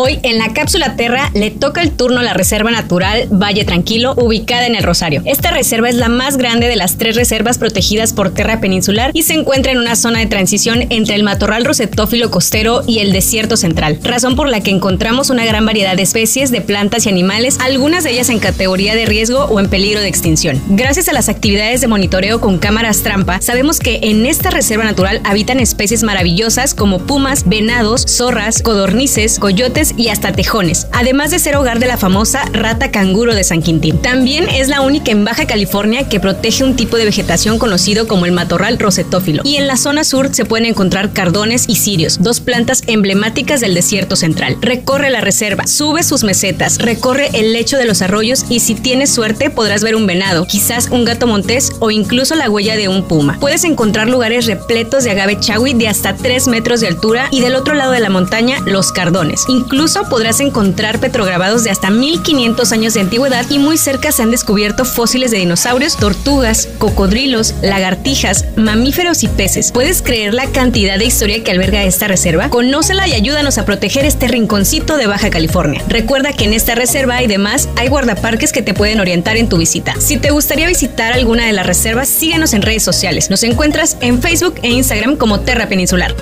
Hoy en la cápsula Terra le toca el turno a la Reserva Natural Valle Tranquilo, ubicada en el Rosario. Esta reserva es la más grande de las tres reservas protegidas por Terra Peninsular y se encuentra en una zona de transición entre el matorral rosetófilo costero y el desierto central, razón por la que encontramos una gran variedad de especies de plantas y animales, algunas de ellas en categoría de riesgo o en peligro de extinción. Gracias a las actividades de monitoreo con cámaras trampa, sabemos que en esta reserva natural habitan especies maravillosas como pumas, venados, zorras, codornices, coyotes, y hasta tejones, además de ser hogar de la famosa rata canguro de San Quintín. También es la única en Baja California que protege un tipo de vegetación conocido como el matorral rosetófilo. Y en la zona sur se pueden encontrar cardones y cirios, dos plantas emblemáticas del desierto central. Recorre la reserva, sube sus mesetas, recorre el lecho de los arroyos y si tienes suerte podrás ver un venado, quizás un gato montés o incluso la huella de un puma. Puedes encontrar lugares repletos de agave chawi de hasta 3 metros de altura y del otro lado de la montaña los cardones. Incluso podrás encontrar petrograbados de hasta 1500 años de antigüedad y muy cerca se han descubierto fósiles de dinosaurios, tortugas, cocodrilos, lagartijas, mamíferos y peces. ¿Puedes creer la cantidad de historia que alberga esta reserva? Conócela y ayúdanos a proteger este rinconcito de Baja California. Recuerda que en esta reserva y demás hay guardaparques que te pueden orientar en tu visita. Si te gustaría visitar alguna de las reservas, síguenos en redes sociales. Nos encuentras en Facebook e Instagram como Terra Peninsular.